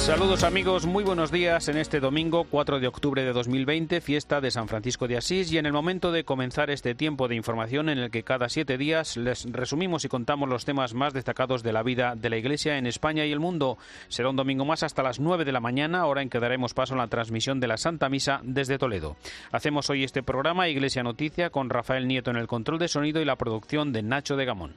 Saludos amigos, muy buenos días en este domingo 4 de octubre de 2020, fiesta de San Francisco de Asís y en el momento de comenzar este tiempo de información en el que cada siete días les resumimos y contamos los temas más destacados de la vida de la Iglesia en España y el mundo. Será un domingo más hasta las 9 de la mañana, hora en que daremos paso a la transmisión de la Santa Misa desde Toledo. Hacemos hoy este programa Iglesia Noticia con Rafael Nieto en el control de sonido y la producción de Nacho de Gamón.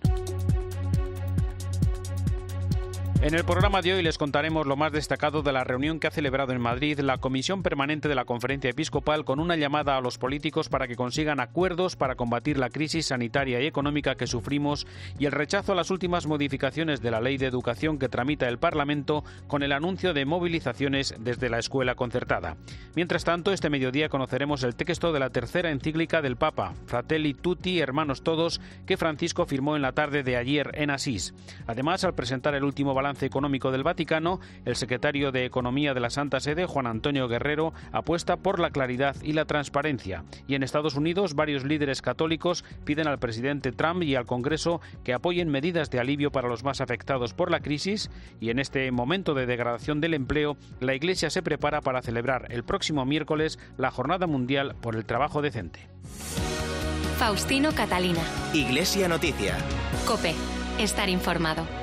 En el programa de hoy les contaremos lo más destacado de la reunión que ha celebrado en Madrid la Comisión Permanente de la Conferencia Episcopal con una llamada a los políticos para que consigan acuerdos para combatir la crisis sanitaria y económica que sufrimos y el rechazo a las últimas modificaciones de la Ley de Educación que tramita el Parlamento con el anuncio de movilizaciones desde la escuela concertada. Mientras tanto, este mediodía conoceremos el texto de la tercera encíclica del Papa, Fratelli Tutti, Hermanos Todos, que Francisco firmó en la tarde de ayer en Asís. Además, al presentar el último balance económico del Vaticano, el secretario de Economía de la Santa Sede, Juan Antonio Guerrero, apuesta por la claridad y la transparencia. Y en Estados Unidos, varios líderes católicos piden al presidente Trump y al Congreso que apoyen medidas de alivio para los más afectados por la crisis. Y en este momento de degradación del empleo, la Iglesia se prepara para celebrar el próximo miércoles la Jornada Mundial por el Trabajo Decente. Faustino Catalina. Iglesia Noticia. Cope. Estar informado.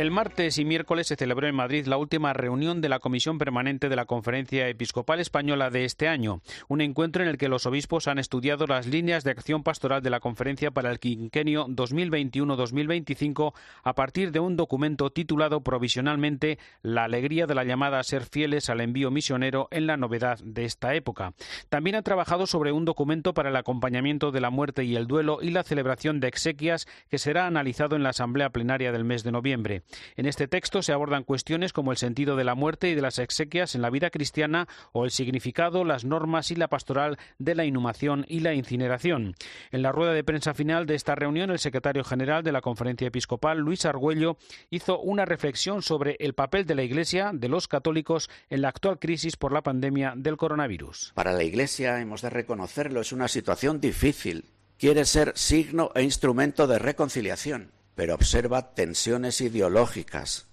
El martes y miércoles se celebró en Madrid la última reunión de la Comisión Permanente de la Conferencia Episcopal Española de este año, un encuentro en el que los obispos han estudiado las líneas de acción pastoral de la conferencia para el quinquenio 2021-2025 a partir de un documento titulado provisionalmente La alegría de la llamada a ser fieles al envío misionero en la novedad de esta época. También ha trabajado sobre un documento para el acompañamiento de la muerte y el duelo y la celebración de exequias que será analizado en la Asamblea Plenaria del mes de noviembre. En este texto se abordan cuestiones como el sentido de la muerte y de las exequias en la vida cristiana o el significado, las normas y la pastoral de la inhumación y la incineración. En la rueda de prensa final de esta reunión, el secretario general de la Conferencia Episcopal, Luis Argüello, hizo una reflexión sobre el papel de la Iglesia, de los católicos, en la actual crisis por la pandemia del coronavirus. Para la Iglesia, hemos de reconocerlo, es una situación difícil. Quiere ser signo e instrumento de reconciliación pero observa tensiones ideológicas.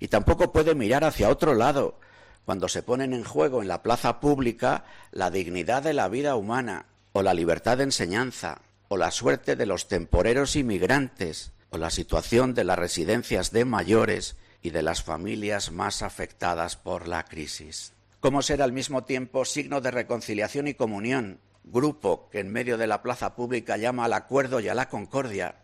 Y tampoco puede mirar hacia otro lado cuando se ponen en juego en la plaza pública la dignidad de la vida humana, o la libertad de enseñanza, o la suerte de los temporeros inmigrantes, o la situación de las residencias de mayores y de las familias más afectadas por la crisis. ¿Cómo ser al mismo tiempo signo de reconciliación y comunión, grupo que en medio de la plaza pública llama al acuerdo y a la concordia,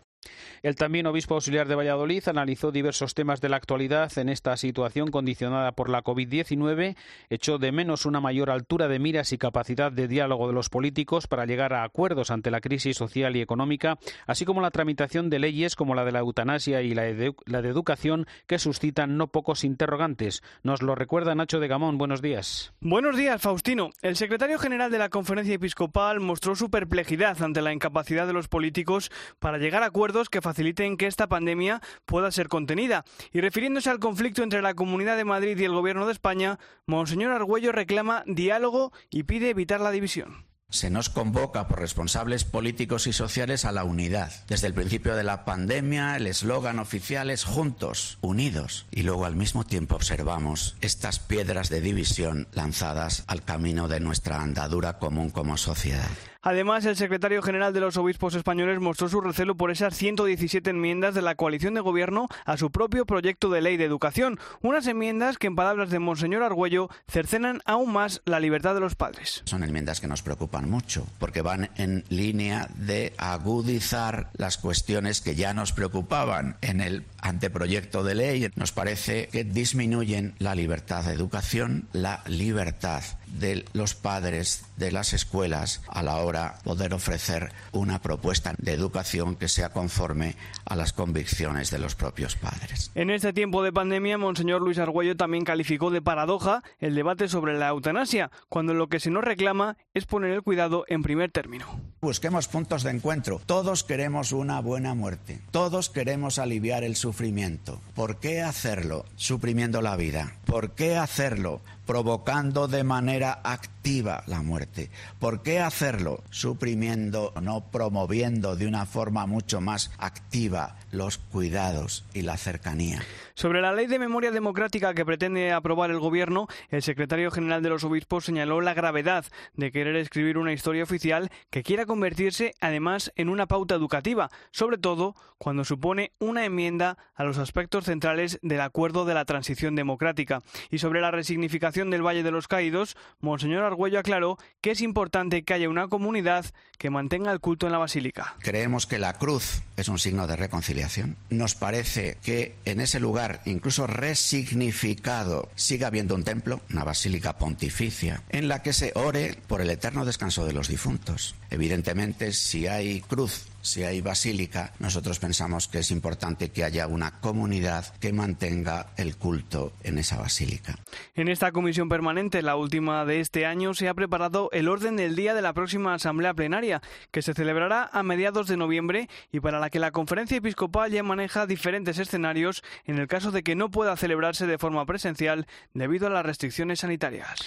el también obispo auxiliar de Valladolid analizó diversos temas de la actualidad en esta situación condicionada por la COVID-19, echó de menos una mayor altura de miras y capacidad de diálogo de los políticos para llegar a acuerdos ante la crisis social y económica, así como la tramitación de leyes como la de la eutanasia y la de, educación que suscitan no pocos interrogantes. Nos lo recuerda Nacho de Gamón. Buenos días. Buenos días, Faustino. El secretario general de la Conferencia Episcopal mostró su perplejidad ante la incapacidad de los políticos para llegar a acuerdos que faciliten que esta pandemia pueda ser contenida. Y refiriéndose al conflicto entre la Comunidad de Madrid y el Gobierno de España, Monseñor Argüello reclama diálogo y pide evitar la división. Se nos convoca por responsables políticos y sociales a la unidad. Desde el principio de la pandemia, el eslogan oficial es juntos, unidos. Y luego al mismo tiempo observamos estas piedras de división lanzadas al camino de nuestra andadura común como sociedad. Además, el secretario general de los obispos españoles mostró su recelo por esas 117 enmiendas de la coalición de gobierno a su propio proyecto de ley de educación, unas enmiendas que, en palabras de Monseñor Argüello, cercenan aún más la libertad de los padres. Son enmiendas que nos preocupan mucho, porque van en línea de agudizar las cuestiones que ya nos preocupaban en el anteproyecto de ley. Nos parece que disminuyen la libertad de educación, la libertad de los padres de las escuelas a la hora de poder ofrecer una propuesta de educación que sea conforme a las convicciones de los propios padres. En este tiempo de pandemia, Monseñor Luis Argüello también calificó de paradoja el debate sobre la eutanasia, cuando lo que se nos reclama es poner el cuidado en primer término. Busquemos puntos de encuentro. Todos queremos una buena muerte. Todos queremos aliviar el sufrimiento. ¿Por qué hacerlo suprimiendo la vida? ¿Por qué hacerlo provocando de manera activa la muerte. ¿Por qué hacerlo? Suprimiendo, no promoviendo de una forma mucho más activa los cuidados y la cercanía. Sobre la ley de memoria democrática que pretende aprobar el Gobierno, el secretario general de los obispos señaló la gravedad de querer escribir una historia oficial que quiera convertirse además en una pauta educativa, sobre todo cuando supone una enmienda a los aspectos centrales del acuerdo de la transición democrática. Y sobre la resignificación del Valle de los Caídos, Monseñor Argüello aclaró que es importante que haya una comunidad que mantenga el culto en la basílica. Creemos que la cruz es un signo de reconciliación. Nos parece que en ese lugar, incluso resignificado, siga habiendo un templo, una basílica pontificia, en la que se ore por el eterno descanso de los difuntos. Evidentemente, si hay cruz si hay basílica, nosotros pensamos que es importante que haya una comunidad que mantenga el culto en esa basílica. En esta comisión permanente, la última de este año, se ha preparado el orden del día de la próxima asamblea plenaria, que se celebrará a mediados de noviembre y para la que la conferencia episcopal ya maneja diferentes escenarios en el caso de que no pueda celebrarse de forma presencial debido a las restricciones sanitarias.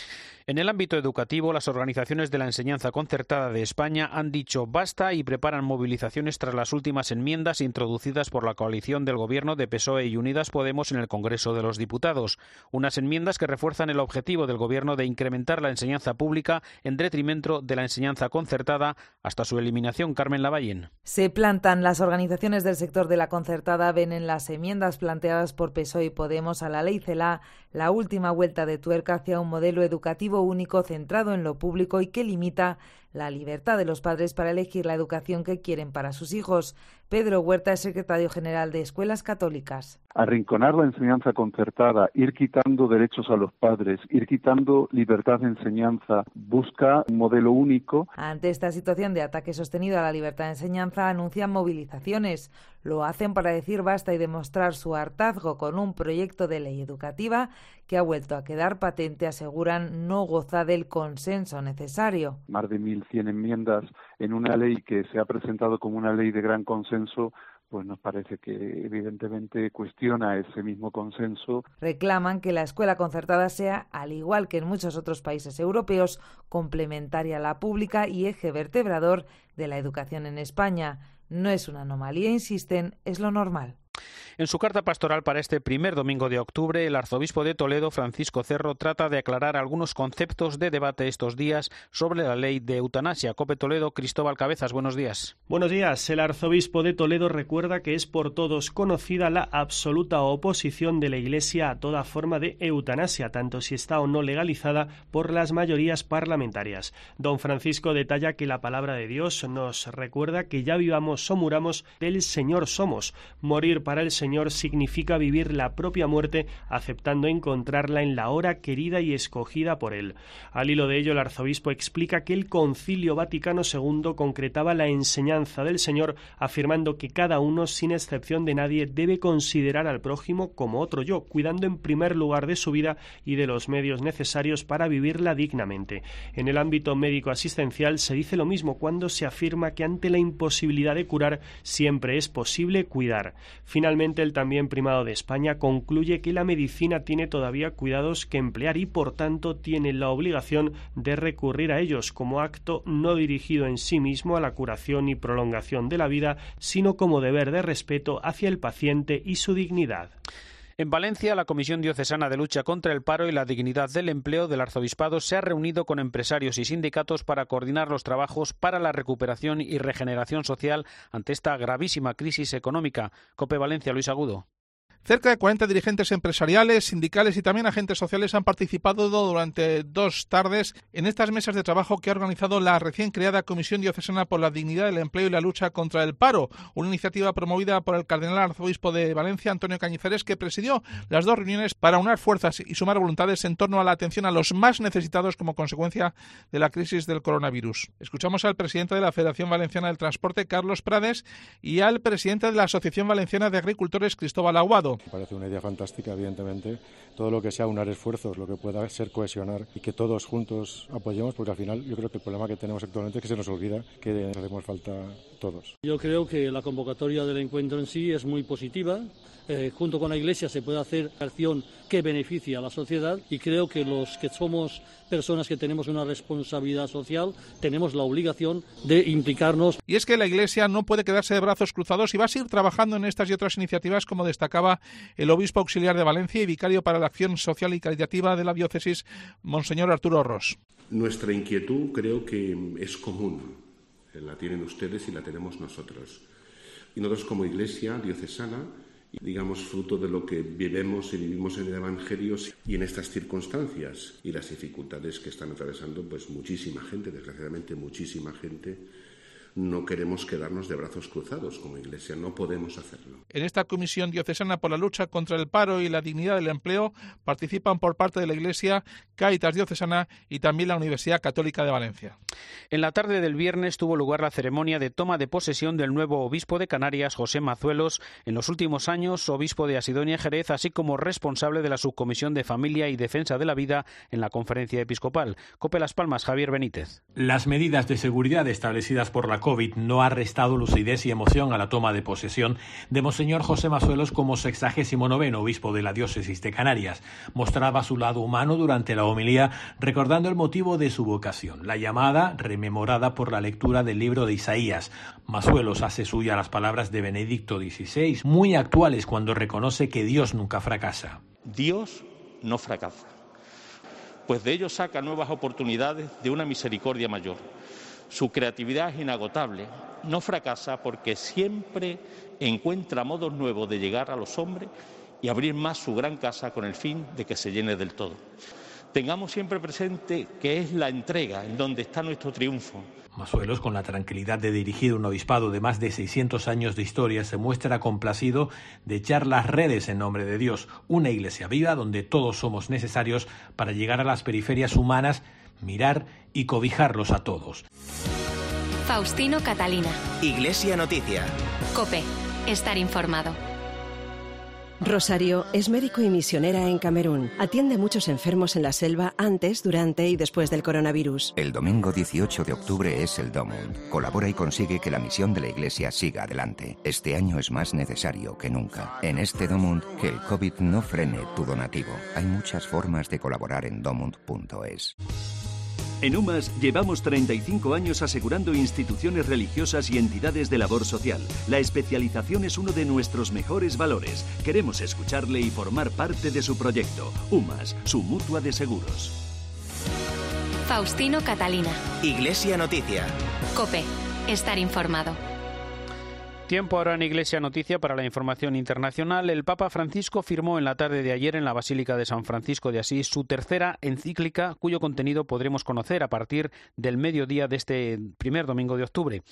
En el ámbito educativo, las organizaciones de la enseñanza concertada de España han dicho basta y preparan movilizaciones tras las últimas enmiendas introducidas por la coalición del Gobierno de PSOE y Unidas Podemos en el Congreso de los Diputados. Unas enmiendas que refuerzan el objetivo del Gobierno de incrementar la enseñanza pública en detrimento de la enseñanza concertada hasta su eliminación. Carmen Lavallén. Se plantan las organizaciones del sector de la concertada, ven en las enmiendas planteadas por PSOE y Podemos a la ley CELA la última vuelta de tuerca hacia un modelo educativo único centrado en lo público y que limita la libertad de los padres para elegir la educación que quieren para sus hijos. Pedro Huerta es secretario general de Escuelas Católicas. Arrinconar la enseñanza concertada, ir quitando derechos a los padres, ir quitando libertad de enseñanza, busca un modelo único. Ante esta situación de ataque sostenido a la libertad de enseñanza, anuncian movilizaciones. Lo hacen para decir basta y demostrar su hartazgo con un proyecto de ley educativa que ha vuelto a quedar patente, aseguran, no goza del consenso necesario. Más de 1.100 enmiendas en una ley que se ha presentado como una ley de gran consenso pues nos parece que evidentemente cuestiona ese mismo consenso. Reclaman que la escuela concertada sea, al igual que en muchos otros países europeos, complementaria a la pública y eje vertebrador de la educación en España. No es una anomalía, insisten, es lo normal. En su carta pastoral para este primer domingo de octubre, el arzobispo de Toledo, Francisco Cerro, trata de aclarar algunos conceptos de debate estos días sobre la ley de eutanasia. Cope Toledo, Cristóbal Cabezas, buenos días. Buenos días. El arzobispo de Toledo recuerda que es por todos conocida la absoluta oposición de la Iglesia a toda forma de eutanasia, tanto si está o no legalizada por las mayorías parlamentarias. Don Francisco detalla que la palabra de Dios nos recuerda que ya vivamos o muramos del Señor somos. Morir para el Señor Señor significa vivir la propia muerte aceptando encontrarla en la hora querida y escogida por Él. Al hilo de ello, el arzobispo explica que el Concilio Vaticano II concretaba la enseñanza del Señor afirmando que cada uno, sin excepción de nadie, debe considerar al prójimo como otro yo, cuidando en primer lugar de su vida y de los medios necesarios para vivirla dignamente. En el ámbito médico asistencial se dice lo mismo cuando se afirma que ante la imposibilidad de curar siempre es posible cuidar. Finalmente, el también primado de España concluye que la medicina tiene todavía cuidados que emplear y por tanto tiene la obligación de recurrir a ellos como acto no dirigido en sí mismo a la curación y prolongación de la vida, sino como deber de respeto hacia el paciente y su dignidad. En Valencia, la Comisión Diocesana de Lucha contra el Paro y la Dignidad del Empleo del Arzobispado se ha reunido con empresarios y sindicatos para coordinar los trabajos para la recuperación y regeneración social ante esta gravísima crisis económica. Cope Valencia, Luis Agudo. Cerca de 40 dirigentes empresariales, sindicales y también agentes sociales han participado durante dos tardes en estas mesas de trabajo que ha organizado la recién creada Comisión Diocesana por la Dignidad del Empleo y la Lucha contra el Paro, una iniciativa promovida por el cardenal arzobispo de Valencia, Antonio Cañizares, que presidió las dos reuniones para unar fuerzas y sumar voluntades en torno a la atención a los más necesitados como consecuencia de la crisis del coronavirus. Escuchamos al presidente de la Federación Valenciana del Transporte, Carlos Prades, y al presidente de la Asociación Valenciana de Agricultores, Cristóbal Aguado. Parece una idea fantástica, evidentemente. Todo lo que sea unar esfuerzos, lo que pueda ser cohesionar y que todos juntos apoyemos, porque al final yo creo que el problema que tenemos actualmente es que se nos olvida que hacemos falta todos. Yo creo que la convocatoria del encuentro en sí es muy positiva. Eh, junto con la Iglesia se puede hacer acción que beneficie a la sociedad y creo que los que somos personas que tenemos una responsabilidad social tenemos la obligación de implicarnos. Y es que la Iglesia no puede quedarse de brazos cruzados y va a seguir trabajando en estas y otras iniciativas, como destacaba el obispo auxiliar de Valencia y vicario para la acción social y caritativa de la diócesis, Monseñor Arturo Ross. Nuestra inquietud creo que es común. La tienen ustedes y la tenemos nosotros. Y nosotros como Iglesia diocesana digamos, fruto de lo que vivemos y vivimos en el Evangelio y en estas circunstancias y las dificultades que están atravesando pues muchísima gente, desgraciadamente muchísima gente no queremos quedarnos de brazos cruzados como Iglesia, no podemos hacerlo. En esta Comisión Diocesana por la Lucha contra el Paro y la Dignidad del Empleo participan por parte de la Iglesia Cáritas Diocesana y también la Universidad Católica de Valencia. En la tarde del viernes tuvo lugar la ceremonia de toma de posesión del nuevo obispo de Canarias, José Mazuelos, en los últimos años obispo de Asidonia Jerez, así como responsable de la Subcomisión de Familia y Defensa de la Vida en la Conferencia Episcopal. Cope Las Palmas, Javier Benítez. Las medidas de seguridad establecidas por la COVID no ha restado lucidez y emoción a la toma de posesión de Monseñor José Mazuelos como sexagésimo noveno obispo de la diócesis de Canarias. Mostraba su lado humano durante la homilía, recordando el motivo de su vocación, la llamada rememorada por la lectura del libro de Isaías. Mazuelos hace suya las palabras de Benedicto XVI, muy actuales cuando reconoce que Dios nunca fracasa. Dios no fracasa, pues de ello saca nuevas oportunidades de una misericordia mayor su creatividad es inagotable. No fracasa porque siempre encuentra modos nuevos de llegar a los hombres y abrir más su gran casa con el fin de que se llene del todo. Tengamos siempre presente que es la entrega en donde está nuestro triunfo. Masuelos, con la tranquilidad de dirigir un obispado de más de 600 años de historia, se muestra complacido de echar las redes en nombre de Dios, una iglesia viva donde todos somos necesarios para llegar a las periferias humanas mirar y cobijarlos a todos. Faustino Catalina. Iglesia Noticia. Cope. Estar informado. Rosario es médico y misionera en Camerún. Atiende a muchos enfermos en la selva antes, durante y después del coronavirus. El domingo 18 de octubre es el Domund. Colabora y consigue que la misión de la Iglesia siga adelante. Este año es más necesario que nunca. En este Domund, que el COVID no frene tu donativo. Hay muchas formas de colaborar en domund.es. En UMAS llevamos 35 años asegurando instituciones religiosas y entidades de labor social. La especialización es uno de nuestros mejores valores. Queremos escucharle y formar parte de su proyecto. UMAS, su mutua de seguros. Faustino Catalina. Iglesia Noticia. Cope. Estar informado. Tiempo ahora en Iglesia Noticia para la información internacional. El Papa Francisco firmó en la tarde de ayer en la Basílica de San Francisco de Asís su tercera encíclica, cuyo contenido podremos conocer a partir del mediodía de este primer domingo de octubre.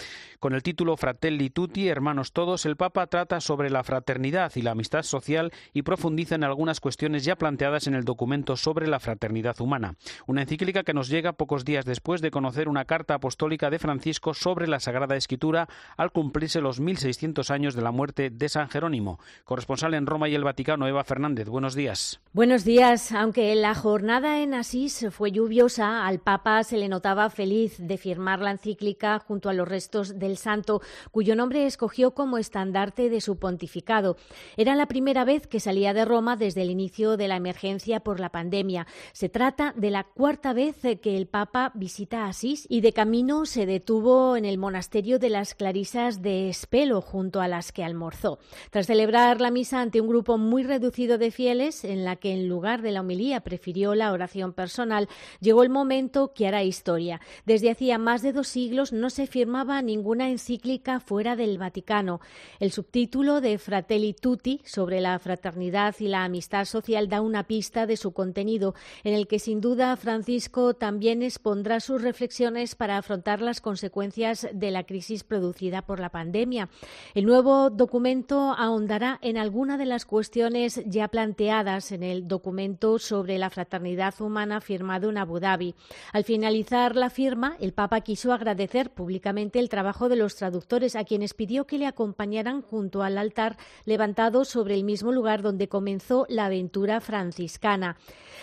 Con el título Fratelli Tutti, Hermanos Todos, el Papa trata sobre la fraternidad y la amistad social y profundiza en algunas cuestiones ya planteadas en el documento sobre la fraternidad humana. Una encíclica que nos llega pocos días después de conocer una carta apostólica de Francisco sobre la Sagrada Escritura al cumplirse los 1600 600 años de la muerte de San Jerónimo. Corresponsal en Roma y el Vaticano, Eva Fernández. Buenos días. Buenos días. Aunque la jornada en Asís fue lluviosa, al Papa se le notaba feliz de firmar la encíclica junto a los restos del santo, cuyo nombre escogió como estandarte de su pontificado. Era la primera vez que salía de Roma desde el inicio de la emergencia por la pandemia. Se trata de la cuarta vez que el Papa visita Asís y de camino se detuvo en el monasterio de las Clarisas de Espelo junto a las que almorzó. Tras celebrar la misa ante un grupo muy reducido de fieles, en la que en lugar de la homilía prefirió la oración personal, llegó el momento que hará historia. Desde hacía más de dos siglos no se firmaba ninguna encíclica fuera del Vaticano. El subtítulo de Fratelli Tutti sobre la fraternidad y la amistad social da una pista de su contenido, en el que sin duda Francisco también expondrá sus reflexiones para afrontar las consecuencias de la crisis producida por la pandemia. El nuevo documento ahondará en alguna de las cuestiones ya planteadas en el documento sobre la fraternidad humana firmado en Abu Dhabi. Al finalizar la firma, el Papa quiso agradecer públicamente el trabajo de los traductores, a quienes pidió que le acompañaran junto al altar levantado sobre el mismo lugar donde comenzó la aventura franciscana.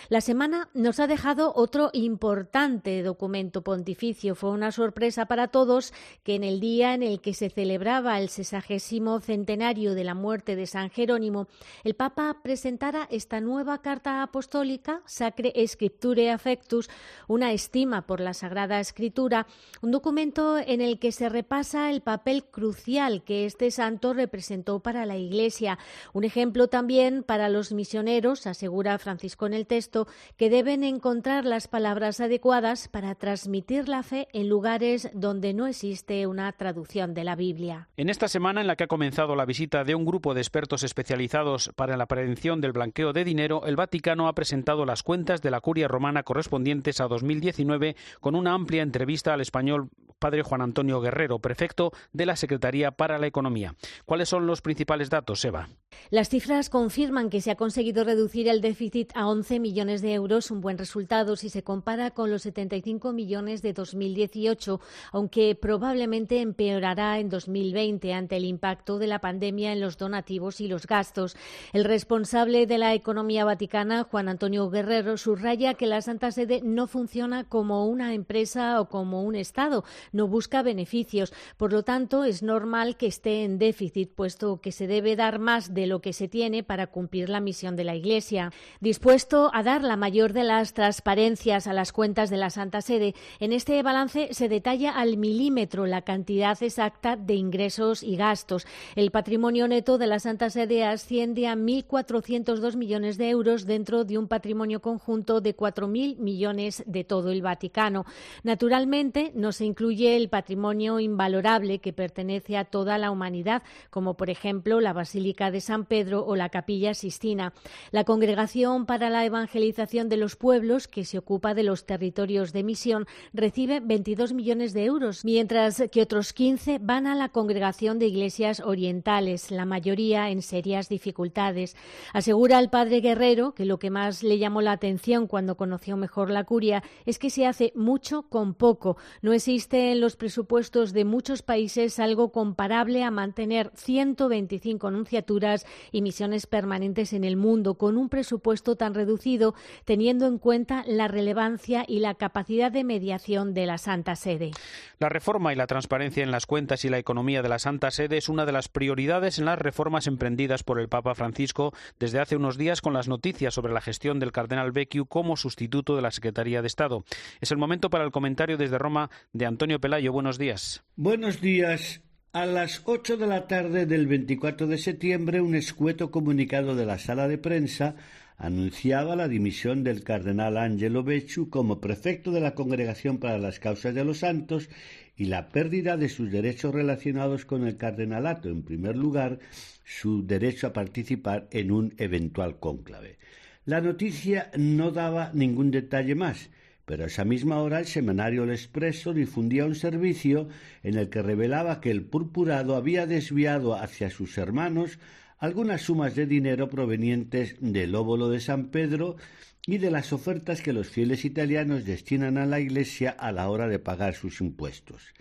La semana nos ha dejado otro importante documento pontificio. Fue una sorpresa para todos que en el día en el que se celebraba el sesagésimo centenario de la muerte de San Jerónimo, el Papa presentara esta nueva carta apostólica, Sacre Scripture Affectus, una estima por la Sagrada Escritura, un documento en el que se repasa el papel crucial que este santo representó para la Iglesia. Un ejemplo también para los misioneros, asegura Francisco en el texto, que deben encontrar las palabras adecuadas para transmitir la fe en lugares donde no existe una traducción de la Biblia. En esta semana en la que ha comenzado la visita de un grupo de expertos especializados para la prevención del blanqueo de dinero, el Vaticano ha presentado las cuentas de la curia romana correspondientes a 2019 con una amplia entrevista al español padre Juan Antonio Guerrero, prefecto de la Secretaría para la Economía. ¿Cuáles son los principales datos, Eva? Las cifras confirman que se ha conseguido reducir el déficit a 11 millones de euros, un buen resultado si se compara con los 75 millones de 2018, aunque probablemente empeorará en 2020 ante el impacto de la pandemia en los donativos y los gastos. El responsable de la economía vaticana, Juan Antonio Guerrero, subraya que la Santa Sede no funciona como una empresa o como un Estado, no busca beneficios. Por lo tanto, es normal que esté en déficit, puesto que se debe dar más de lo que se tiene para cumplir la misión de la Iglesia. Dispuesto a dar la mayor de las transparencias a las cuentas de la Santa Sede, en este balance se detalla al milímetro la cantidad exacta de ingresos y gastos. El patrimonio neto de la Santa Sede asciende a 1.402 millones de euros dentro de un patrimonio conjunto de 4.000 millones de todo el Vaticano. Naturalmente, no se incluye el patrimonio invalorable que pertenece a toda la humanidad, como por ejemplo la Basílica de San Pedro o la Capilla Sistina. La Congregación para la Evangelización de los Pueblos, que se ocupa de los territorios de misión, recibe 22 millones de euros, mientras que otros 15 van a la Congregación de Iglesias Orientales, la mayoría en serias dificultades. Asegura el padre Guerrero que lo que más le llamó la atención cuando conoció mejor la curia es que se hace mucho con poco. No existe en los presupuestos de muchos países algo comparable a mantener 125 anunciaturas y misiones permanentes en el mundo con un presupuesto tan reducido, teniendo en cuenta la relevancia y la capacidad de mediación de la Santa Sede. La reforma y la transparencia en las cuentas y la economía de la Santa Sede es una de las prioridades en las reformas emprendidas por el Papa Francisco desde hace unos días con las noticias sobre la gestión del cardenal Becciu como sustituto de la Secretaría de Estado. Es el momento para el comentario desde Roma de Antonio Pelayo, buenos días. Buenos días. A las 8 de la tarde del 24 de septiembre, un escueto comunicado de la sala de prensa anunciaba la dimisión del cardenal Angelo Becciu como prefecto de la Congregación para las Causas de los Santos y la pérdida de sus derechos relacionados con el cardenalato, en primer lugar, su derecho a participar en un eventual cónclave. La noticia no daba ningún detalle más, pero a esa misma hora el semanario El Expreso difundía un servicio en el que revelaba que el purpurado había desviado hacia sus hermanos algunas sumas de dinero provenientes del óvulo de San Pedro y de las ofertas que los fieles italianos destinan a la Iglesia a la hora de pagar sus impuestos.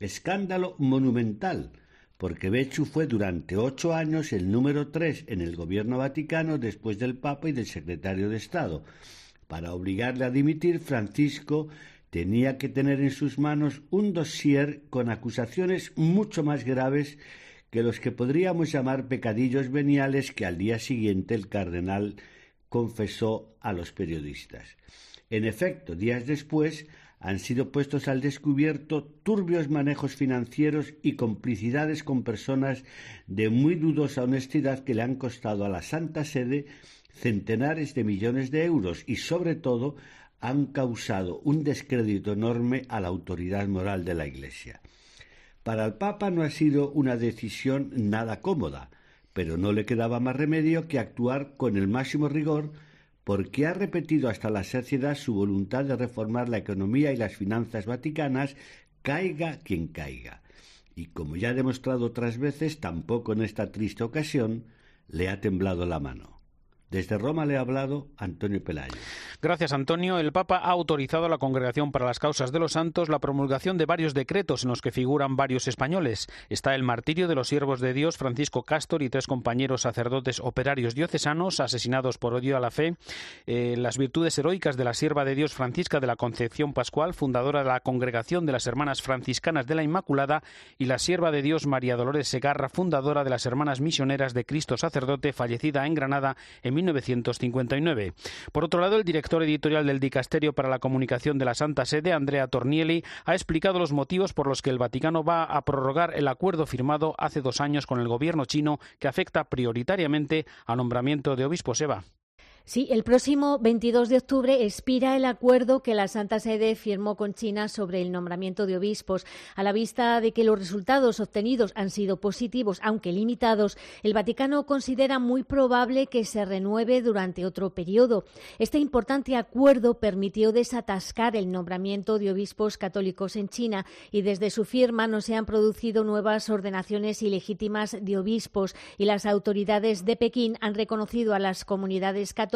Escándalo monumental, porque Becciu fue durante ocho años el número tres en el gobierno vaticano después del Papa y del secretario de Estado, para obligarle a dimitir, Francisco tenía que tener en sus manos un dossier con acusaciones mucho más graves que los que podríamos llamar pecadillos veniales que al día siguiente el cardenal confesó a los periodistas. En efecto, días después han sido puestos al descubierto turbios manejos financieros y complicidades con personas de muy dudosa honestidad que le han costado a la Santa Sede centenares de millones de euros y, sobre todo, han causado un descrédito enorme a la autoridad moral de la Iglesia. Para el Papa no ha sido una decisión nada cómoda, pero no le quedaba más remedio que actuar con el máximo rigor porque ha repetido hasta la saciedad su voluntad de reformar la economía y las finanzas vaticanas, caiga quien caiga. y como ya ha demostrado otras veces, tampoco en esta triste ocasión le ha temblado la mano. Desde Roma le ha hablado Antonio Pelayo. Gracias, Antonio. El Papa ha autorizado a la Congregación para las Causas de los Santos la promulgación de varios decretos en los que figuran varios españoles. Está el martirio de los siervos de Dios Francisco Castor y tres compañeros sacerdotes operarios diocesanos asesinados por odio a la fe, eh, las virtudes heroicas de la sierva de Dios Francisca de la Concepción Pascual, fundadora de la Congregación de las Hermanas Franciscanas de la Inmaculada, y la sierva de Dios María Dolores Segarra, fundadora de las Hermanas Misioneras de Cristo Sacerdote, fallecida en Granada en 1959. Por otro lado, el director editorial del Dicasterio para la Comunicación de la Santa Sede, Andrea Tornielli, ha explicado los motivos por los que el Vaticano va a prorrogar el acuerdo firmado hace dos años con el gobierno chino que afecta prioritariamente al nombramiento de obispo Seba. Sí, el próximo 22 de octubre expira el acuerdo que la Santa Sede firmó con China sobre el nombramiento de obispos. A la vista de que los resultados obtenidos han sido positivos, aunque limitados, el Vaticano considera muy probable que se renueve durante otro periodo. Este importante acuerdo permitió desatascar el nombramiento de obispos católicos en China y desde su firma no se han producido nuevas ordenaciones ilegítimas de obispos y las autoridades de Pekín han reconocido a las comunidades católicas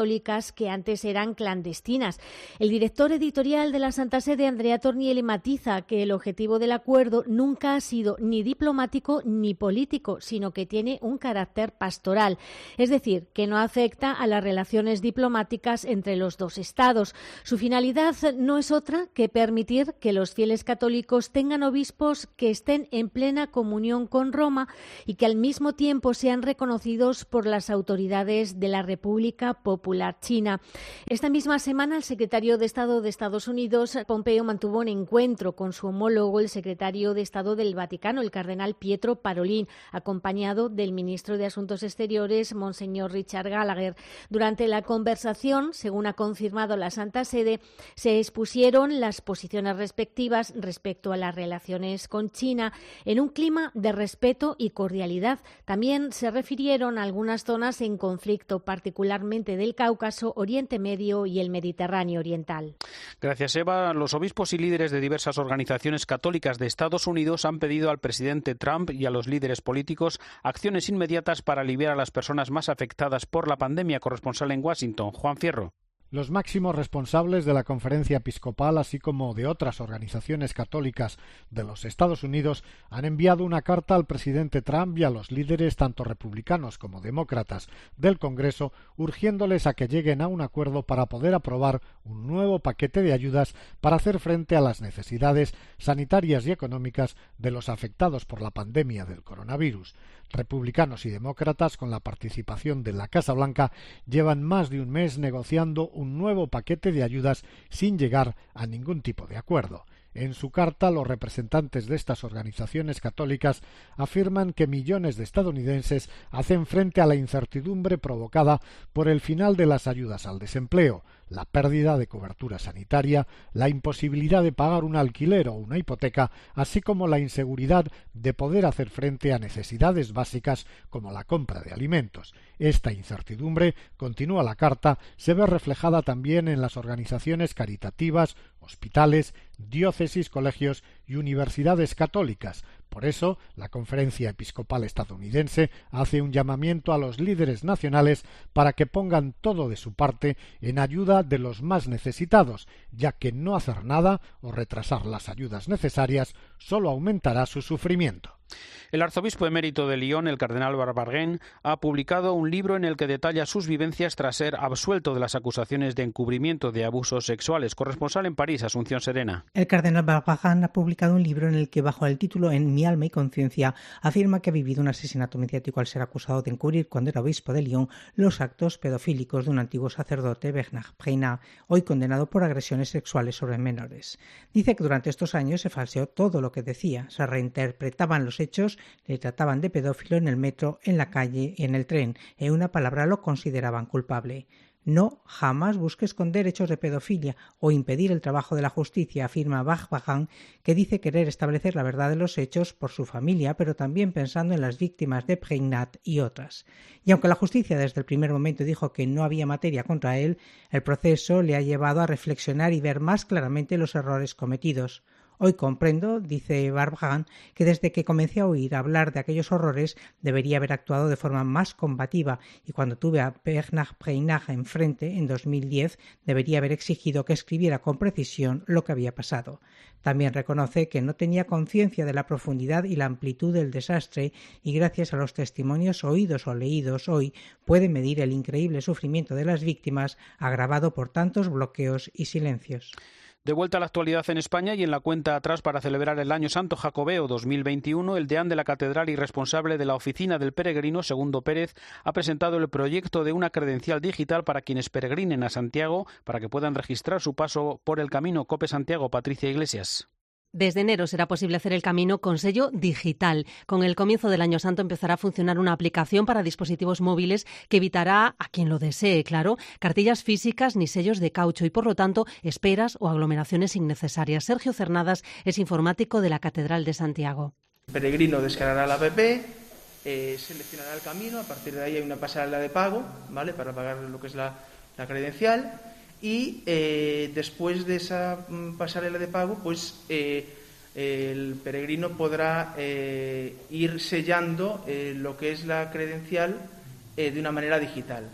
que antes eran clandestinas. El director editorial de la Santa Sede, Andrea Tornielli, matiza que el objetivo del acuerdo nunca ha sido ni diplomático ni político, sino que tiene un carácter pastoral, es decir, que no afecta a las relaciones diplomáticas entre los dos estados. Su finalidad no es otra que permitir que los fieles católicos tengan obispos que estén en plena comunión con Roma y que al mismo tiempo sean reconocidos por las autoridades de la República Popular China. Esta misma semana, el secretario de Estado de Estados Unidos, Pompeo, mantuvo un encuentro con su homólogo, el secretario de Estado del Vaticano, el cardenal Pietro Parolin, acompañado del ministro de Asuntos Exteriores, Monseñor Richard Gallagher. Durante la conversación, según ha confirmado la Santa Sede, se expusieron las posiciones respectivas respecto a las relaciones con China en un clima de respeto y cordialidad. También se refirieron a algunas zonas en conflicto, particularmente del Cáucaso, Oriente Medio y el Mediterráneo Oriental. Gracias, Eva. Los obispos y líderes de diversas organizaciones católicas de Estados Unidos han pedido al presidente Trump y a los líderes políticos acciones inmediatas para aliviar a las personas más afectadas por la pandemia. Corresponsal en Washington, Juan Fierro. Los máximos responsables de la Conferencia Episcopal, así como de otras organizaciones católicas de los Estados Unidos, han enviado una carta al presidente Trump y a los líderes tanto republicanos como demócratas del Congreso, urgiéndoles a que lleguen a un acuerdo para poder aprobar un nuevo paquete de ayudas para hacer frente a las necesidades sanitarias y económicas de los afectados por la pandemia del coronavirus. Republicanos y demócratas, con la participación de la Casa Blanca, llevan más de un mes negociando un nuevo paquete de ayudas sin llegar a ningún tipo de acuerdo. En su carta, los representantes de estas organizaciones católicas afirman que millones de estadounidenses hacen frente a la incertidumbre provocada por el final de las ayudas al desempleo, la pérdida de cobertura sanitaria, la imposibilidad de pagar un alquiler o una hipoteca, así como la inseguridad de poder hacer frente a necesidades básicas como la compra de alimentos. Esta incertidumbre, continúa la carta, se ve reflejada también en las organizaciones caritativas, hospitales, diócesis, colegios y universidades católicas. Por eso, la Conferencia Episcopal estadounidense hace un llamamiento a los líderes nacionales para que pongan todo de su parte en ayuda de los más necesitados, ya que no hacer nada o retrasar las ayudas necesarias solo aumentará su sufrimiento. El arzobispo emérito de Lyon, el cardenal Barbarguén, ha publicado un libro en el que detalla sus vivencias tras ser absuelto de las acusaciones de encubrimiento de abusos sexuales. Corresponsal en París, Asunción Serena. El cardenal Barbarguén ha publicado un libro en el que, bajo el título En alma y conciencia, afirma que ha vivido un asesinato mediático al ser acusado de encubrir, cuando era obispo de Lyon, los actos pedofílicos de un antiguo sacerdote, Bernard Preina, hoy condenado por agresiones sexuales sobre menores. Dice que durante estos años se falseó todo lo que decía, se reinterpretaban los hechos le trataban de pedófilo en el metro, en la calle y en el tren. En una palabra lo consideraban culpable. No, jamás busque esconder hechos de pedofilia o impedir el trabajo de la justicia, afirma Bajbajan, que dice querer establecer la verdad de los hechos por su familia, pero también pensando en las víctimas de Pregnat y otras. Y aunque la justicia desde el primer momento dijo que no había materia contra él, el proceso le ha llevado a reflexionar y ver más claramente los errores cometidos. Hoy comprendo, dice Barbagan, que desde que comencé a oír hablar de aquellos horrores debería haber actuado de forma más combativa y cuando tuve a Bernard Breinach enfrente en 2010 debería haber exigido que escribiera con precisión lo que había pasado. También reconoce que no tenía conciencia de la profundidad y la amplitud del desastre y gracias a los testimonios oídos o leídos hoy puede medir el increíble sufrimiento de las víctimas agravado por tantos bloqueos y silencios. De vuelta a la actualidad en España y en la cuenta atrás para celebrar el Año Santo Jacobeo 2021, el deán de la Catedral y responsable de la Oficina del Peregrino, Segundo Pérez, ha presentado el proyecto de una credencial digital para quienes peregrinen a Santiago para que puedan registrar su paso por el camino Cope Santiago. Patricia Iglesias. Desde enero será posible hacer el camino con sello digital. Con el comienzo del Año Santo empezará a funcionar una aplicación para dispositivos móviles que evitará, a quien lo desee, claro, cartillas físicas ni sellos de caucho y, por lo tanto, esperas o aglomeraciones innecesarias. Sergio Cernadas es informático de la Catedral de Santiago. Peregrino descargará la app, eh, seleccionará el camino, a partir de ahí hay una pasarela de pago, ¿vale? Para pagar lo que es la credencial y eh, después de esa mm, pasarela de pago, pues eh, el peregrino podrá eh, ir sellando lo que es la credencial de una manera digital.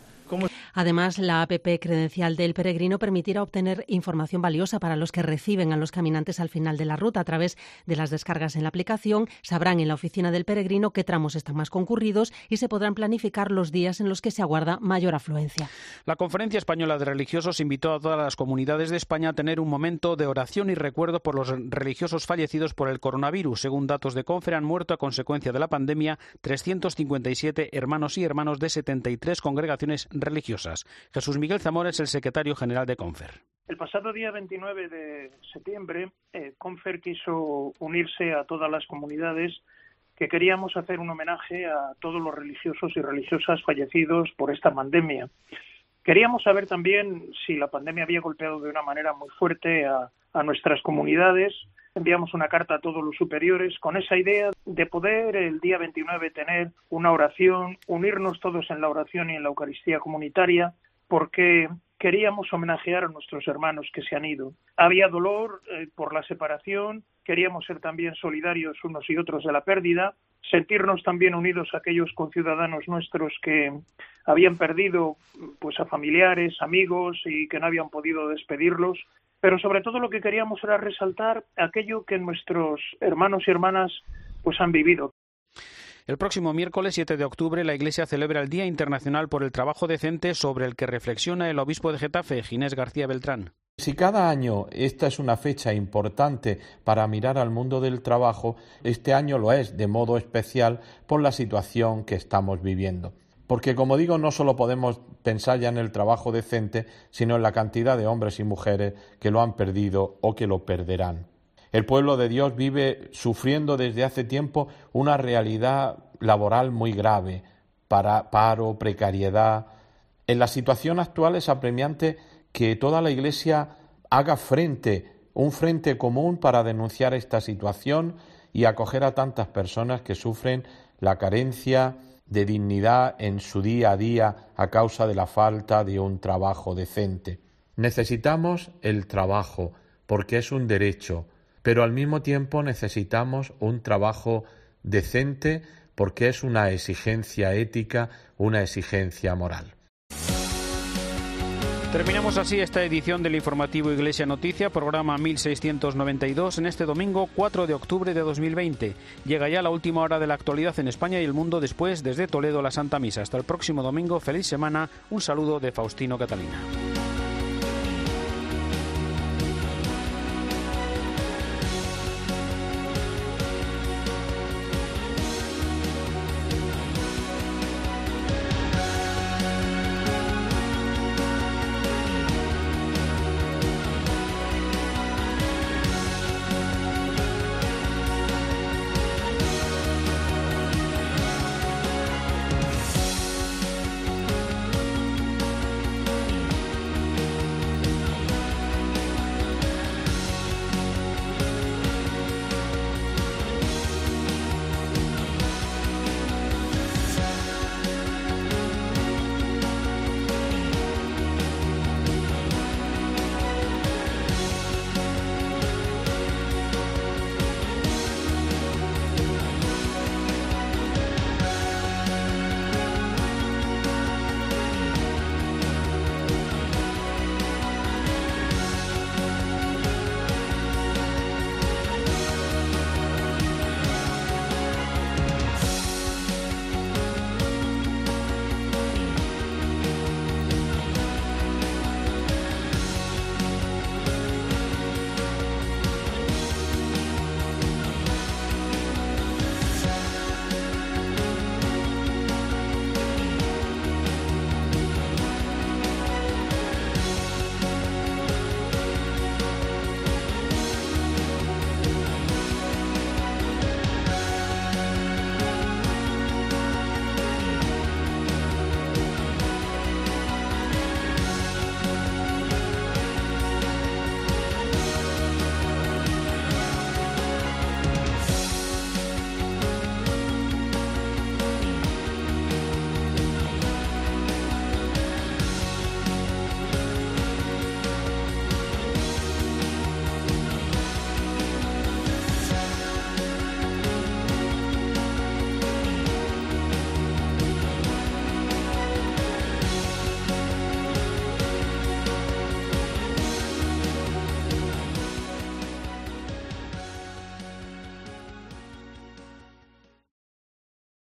Además, la APP credencial del peregrino permitirá obtener información valiosa para los que reciben a los caminantes al final de la ruta a través de las descargas en la aplicación. Sabrán en la oficina del peregrino qué tramos están más concurridos y se podrán planificar los días en los que se aguarda mayor afluencia. La Conferencia Española de Religiosos invitó a todas las comunidades de España a tener un momento de oración y recuerdo por los religiosos fallecidos por el coronavirus. Según datos de Confer, han muerto a consecuencia de la pandemia 357 hermanos y hermanos de 73 congregaciones Jesús Miguel Zamora es el secretario general de Confer. El pasado día 29 de septiembre, eh, Confer quiso unirse a todas las comunidades que queríamos hacer un homenaje a todos los religiosos y religiosas fallecidos por esta pandemia. Queríamos saber también si la pandemia había golpeado de una manera muy fuerte a nuestras comunidades. Enviamos una carta a todos los superiores con esa idea de poder el día 29 tener una oración, unirnos todos en la oración y en la Eucaristía comunitaria, porque queríamos homenajear a nuestros hermanos que se han ido. Había dolor eh, por la separación, queríamos ser también solidarios unos y otros de la pérdida, sentirnos también unidos a aquellos conciudadanos nuestros que habían perdido pues a familiares, amigos y que no habían podido despedirlos, pero sobre todo lo que queríamos era resaltar aquello que nuestros hermanos y hermanas pues han vivido. El próximo miércoles 7 de octubre la Iglesia celebra el Día Internacional por el Trabajo Decente sobre el que reflexiona el obispo de Getafe, Ginés García Beltrán. Si cada año esta es una fecha importante para mirar al mundo del trabajo, este año lo es de modo especial por la situación que estamos viviendo. Porque, como digo, no solo podemos pensar ya en el trabajo decente, sino en la cantidad de hombres y mujeres que lo han perdido o que lo perderán. El pueblo de Dios vive sufriendo desde hace tiempo una realidad laboral muy grave, paro, precariedad. En la situación actual es apremiante que toda la Iglesia haga frente, un frente común para denunciar esta situación y acoger a tantas personas que sufren la carencia de dignidad en su día a día a causa de la falta de un trabajo decente. Necesitamos el trabajo porque es un derecho, pero al mismo tiempo necesitamos un trabajo decente porque es una exigencia ética, una exigencia moral. Terminamos así esta edición del informativo Iglesia Noticia, programa 1692, en este domingo 4 de octubre de 2020. Llega ya la última hora de la actualidad en España y el mundo después desde Toledo la Santa Misa. Hasta el próximo domingo, feliz semana, un saludo de Faustino Catalina.